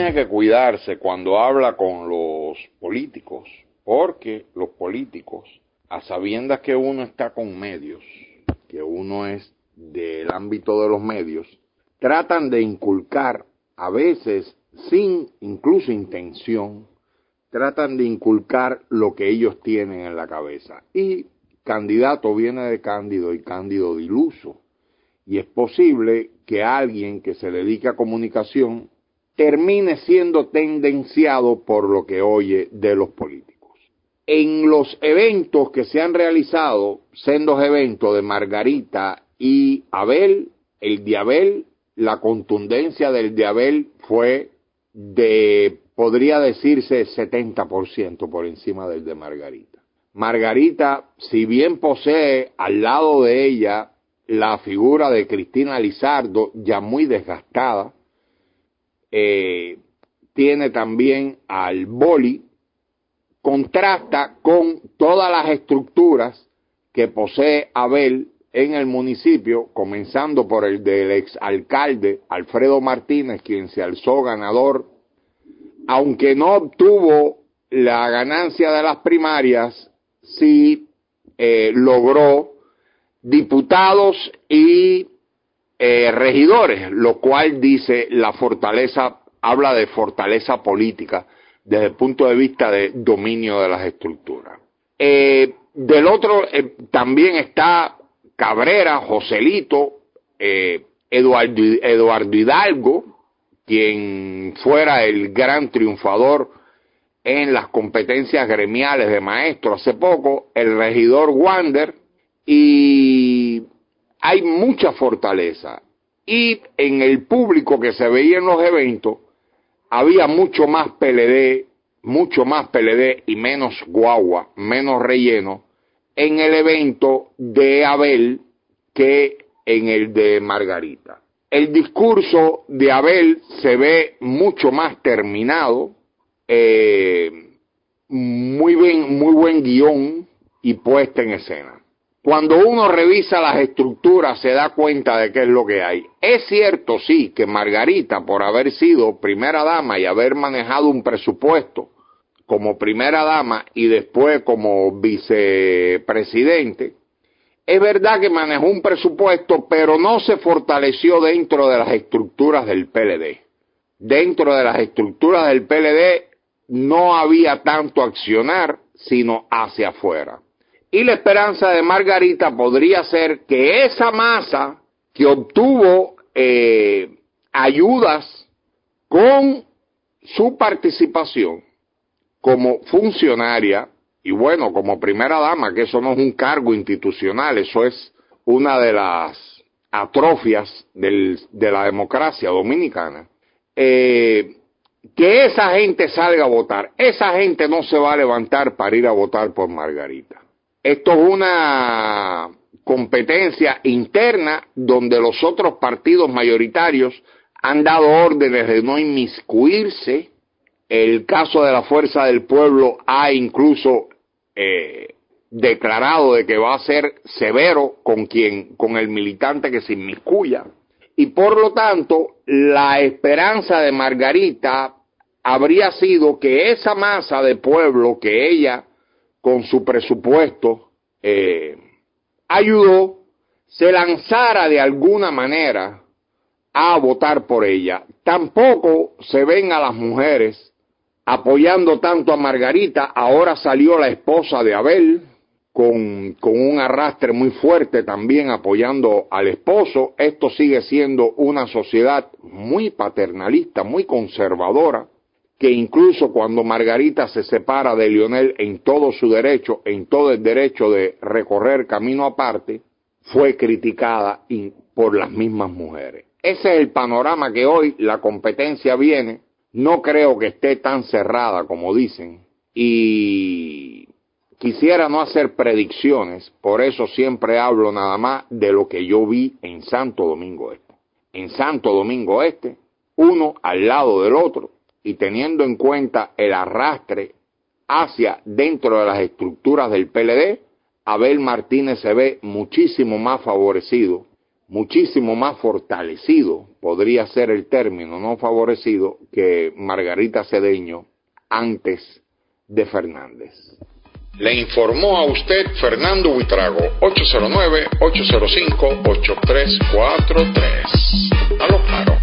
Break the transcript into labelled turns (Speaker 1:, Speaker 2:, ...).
Speaker 1: tiene que cuidarse cuando habla con los políticos, porque los políticos, a sabiendas que uno está con medios, que uno es del ámbito de los medios, tratan de inculcar, a veces sin incluso intención, tratan de inculcar lo que ellos tienen en la cabeza. Y candidato viene de cándido y cándido de iluso. Y es posible que alguien que se dedique a comunicación termine siendo tendenciado por lo que oye de los políticos. En los eventos que se han realizado, sendos eventos de Margarita y Abel, el de Abel, la contundencia del de Abel fue de, podría decirse, 70% por encima del de Margarita. Margarita, si bien posee al lado de ella la figura de Cristina Lizardo, ya muy desgastada, eh, tiene también al boli, contrasta con todas las estructuras que posee Abel en el municipio, comenzando por el del exalcalde Alfredo Martínez, quien se alzó ganador, aunque no obtuvo la ganancia de las primarias, sí eh, logró diputados y eh, regidores, lo cual dice la fortaleza, habla de fortaleza política desde el punto de vista de dominio de las estructuras. Eh, del otro eh, también está Cabrera, Joselito, Eduardo, Eduardo Hidalgo, quien fuera el gran triunfador en las competencias gremiales de maestro hace poco, el regidor Wander y hay mucha fortaleza. Y en el público que se veía en los eventos, había mucho más PLD, mucho más PLD y menos guagua, menos relleno, en el evento de Abel que en el de Margarita. El discurso de Abel se ve mucho más terminado, eh, muy, bien, muy buen guion y puesta en escena. Cuando uno revisa las estructuras se da cuenta de qué es lo que hay. Es cierto, sí, que Margarita, por haber sido primera dama y haber manejado un presupuesto como primera dama y después como vicepresidente, es verdad que manejó un presupuesto, pero no se fortaleció dentro de las estructuras del PLD. Dentro de las estructuras del PLD no había tanto accionar, sino hacia afuera. Y la esperanza de Margarita podría ser que esa masa que obtuvo eh, ayudas con su participación como funcionaria y bueno, como primera dama, que eso no es un cargo institucional, eso es una de las atrofias del, de la democracia dominicana, eh, que esa gente salga a votar. Esa gente no se va a levantar para ir a votar por Margarita. Esto es una competencia interna donde los otros partidos mayoritarios han dado órdenes de no inmiscuirse. El caso de la Fuerza del Pueblo ha incluso eh, declarado de que va a ser severo con quien, con el militante que se inmiscuya. Y por lo tanto, la esperanza de Margarita habría sido que esa masa de pueblo que ella con su presupuesto, eh, ayudó, se lanzara de alguna manera a votar por ella. Tampoco se ven a las mujeres apoyando tanto a Margarita. Ahora salió la esposa de Abel con, con un arrastre muy fuerte también apoyando al esposo. Esto sigue siendo una sociedad muy paternalista, muy conservadora que incluso cuando Margarita se separa de Lionel en todo su derecho, en todo el derecho de recorrer camino aparte, fue criticada por las mismas mujeres. Ese es el panorama que hoy la competencia viene. No creo que esté tan cerrada como dicen. Y quisiera no hacer predicciones, por eso siempre hablo nada más de lo que yo vi en Santo Domingo Este. En Santo Domingo Este, uno al lado del otro, y teniendo en cuenta el arrastre hacia dentro de las estructuras del PLD, Abel Martínez se ve muchísimo más favorecido, muchísimo más fortalecido, podría ser el término, no favorecido, que Margarita Cedeño antes de Fernández. Le informó a usted Fernando Huitrago, 809-805-8343. A los paros.